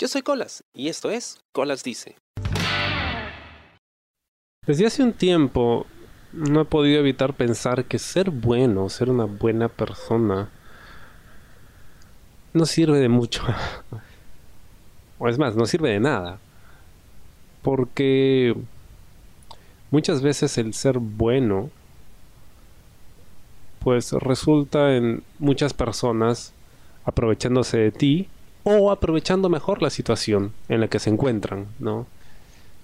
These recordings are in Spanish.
Yo soy Colas y esto es Colas Dice. Desde hace un tiempo no he podido evitar pensar que ser bueno, ser una buena persona, no sirve de mucho. o es más, no sirve de nada. Porque muchas veces el ser bueno pues resulta en muchas personas aprovechándose de ti o aprovechando mejor la situación en la que se encuentran, ¿no?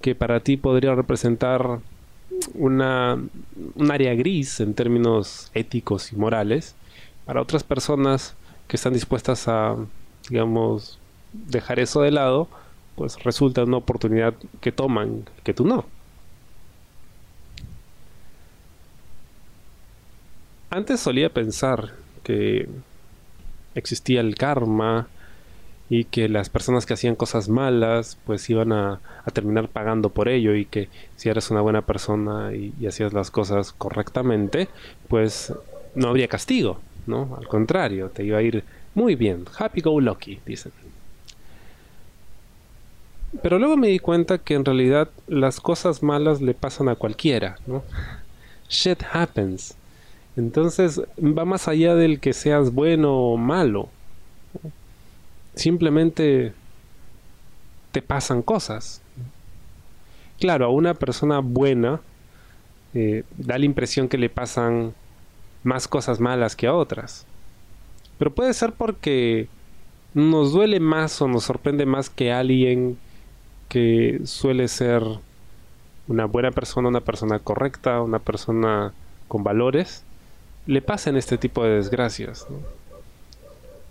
Que para ti podría representar una, un área gris en términos éticos y morales, para otras personas que están dispuestas a, digamos, dejar eso de lado, pues resulta una oportunidad que toman que tú no. Antes solía pensar que existía el karma y que las personas que hacían cosas malas pues iban a, terminar pagando por ello y que si eres una buena persona y, y, hacías las cosas correctamente pues no habría castigo, ¿no? Al contrario, te iba a ir muy bien, happy go lucky, dicen. Pero luego me di cuenta que en realidad las cosas malas le pasan a cualquiera, ¿no? Shit happens. Entonces va más allá del que seas bueno o malo. Simplemente te pasan cosas. Claro, a una persona buena eh, da la impresión que le pasan más cosas malas que a otras. Pero puede ser porque nos duele más o nos sorprende más que alguien que suele ser una buena persona, una persona correcta, una persona con valores, le pasen este tipo de desgracias.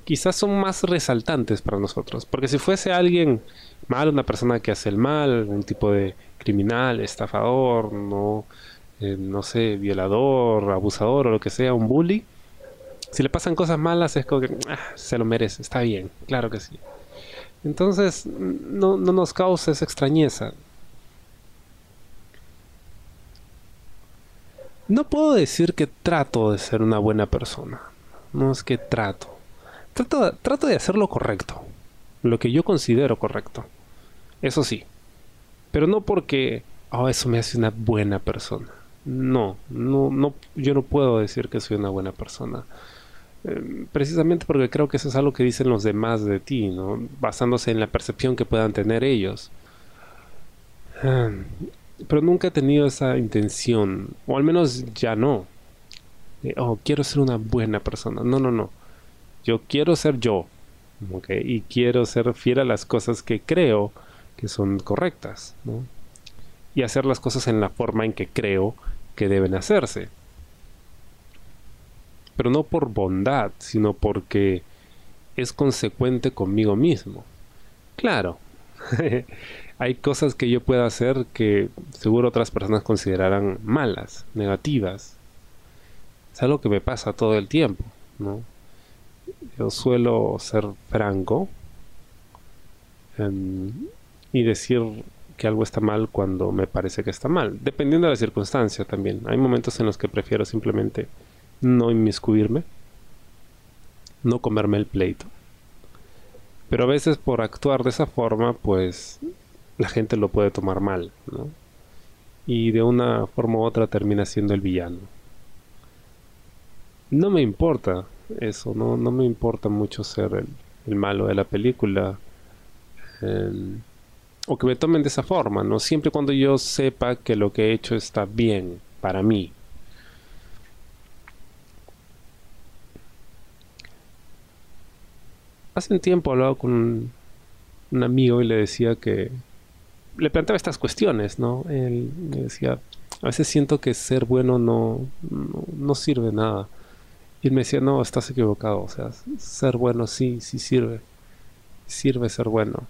Quizás son más resaltantes para nosotros, porque si fuese alguien mal, una persona que hace el mal, un tipo de criminal, estafador, no, eh, no sé, violador, abusador o lo que sea, un bully, si le pasan cosas malas es como que ah, se lo merece, está bien, claro que sí. Entonces no, no nos causa esa extrañeza. No puedo decir que trato de ser una buena persona. No es que trato. Trato, de hacer lo correcto. Lo que yo considero correcto. Eso sí. Pero no porque oh, eso me hace una buena persona. No, no, no, yo no puedo decir que soy una buena persona. Eh, precisamente porque creo que eso es algo que dicen los demás de ti, ¿no? Basándose en la percepción que puedan tener ellos. Ah, pero nunca he tenido esa intención, o al menos ya no. oh, quiero ser una buena persona. No, no, no. Yo quiero ser yo. Y quiero ser fiel a las cosas que creo que son correctas. Y hacer las cosas en la forma en que creo que deben hacerse. Pero no por bondad, sino porque es consecuente conmigo mismo. Claro, hay cosas que yo pueda hacer que seguro otras personas considerarán malas, negativas. Es algo que me pasa todo el tiempo, ¿no? Yo suelo ser franco em, y decir que algo está mal cuando me parece que está mal, dependiendo de la circunstancia también. Hay momentos en los que prefiero simplemente no inmiscuirme, no comerme el pleito. Pero a veces por actuar de esa forma, pues la gente lo puede tomar mal. Y de una forma u otra termina siendo el villano. No me importa eso, no, no me importa mucho ser el, malo de la película. Em, o que me tomen de esa forma, ¿no? Siempre cuando yo sepa que lo que he hecho está bien para mí. Hace un tiempo hablaba con un amigo y le decía que le planteaba estas cuestiones, ¿no? Él decía, a veces siento que ser bueno no, no, sirve nada. Y él me decía, no, estás equivocado, o sea, ser bueno sí, sí sirve. Sirve ser bueno.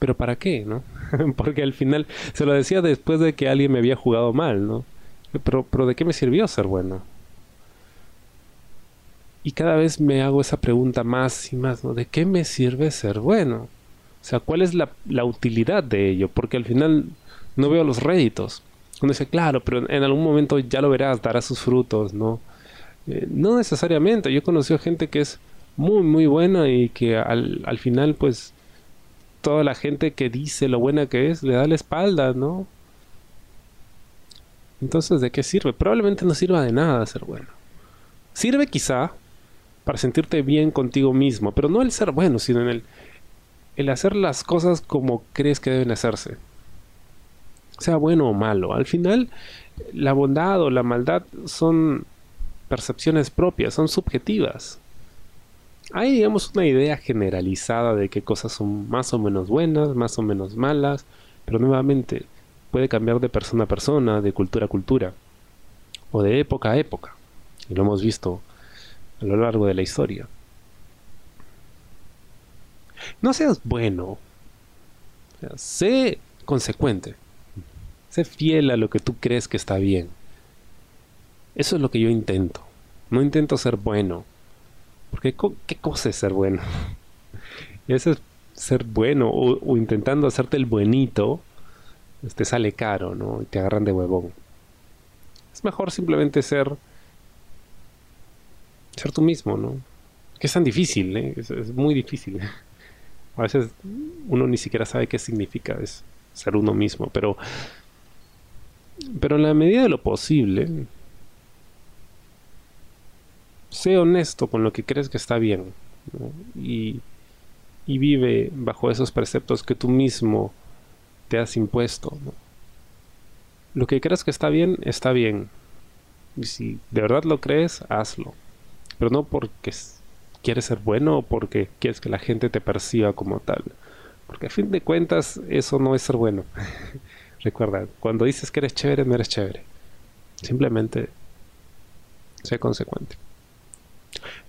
Pero ¿para qué, no? Porque al final se lo decía después de que alguien me había jugado mal, ¿no? Pero, pero ¿de qué me sirvió ser bueno? Y cada vez me hago esa pregunta más y más, ¿no? ¿De qué me sirve ser bueno? O sea, ¿cuál es la, utilidad de ello? Porque al final no veo los réditos. Uno dice, claro, pero en algún momento ya lo verás, dará sus frutos, ¿no? Eh, no necesariamente. Yo he conocido gente que es muy, muy buena y que al, al final, pues, toda la gente que dice lo buena que es le da la espalda, ¿no? Entonces, ¿de qué sirve? Probablemente no sirva de nada ser bueno. Sirve quizá para sentirte bien contigo mismo, pero no el ser bueno, sino en el, el hacer las cosas como crees que deben hacerse. Sea bueno o malo. Al final, la bondad o la maldad son percepciones propias, son subjetivas. Hay, digamos, una idea generalizada de qué cosas son más o menos buenas, más o menos malas, pero nuevamente puede cambiar de persona a persona, de cultura a cultura, o de época a época. Y lo hemos visto a lo largo de la historia. No seas bueno. sé consecuente. Sé fiel a lo que tú crees que está bien. Eso es lo que yo intento. No intento ser bueno. Porque ¿qué cosa es ser bueno? Eso es ser bueno o, intentando hacerte el buenito. Te este, sale caro, ¿no? Y te agarran de huevón. Es mejor simplemente ser ser tú mismo, ¿no? Que es tan difícil, ¿eh? es, muy difícil. A veces uno ni siquiera sabe qué significa es ser uno mismo, pero pero en la medida de lo posible sé honesto con lo que crees que está bien y, vive bajo esos preceptos que tú mismo te has impuesto. Lo que crees que está bien, está bien. Y si de verdad lo crees, hazlo pero no porque quieres ser bueno o porque quieres que la gente te perciba como tal. Porque a fin de cuentas eso no es ser bueno. Recuerda, cuando dices que eres chévere, no eres chévere. Simplemente sé consecuente.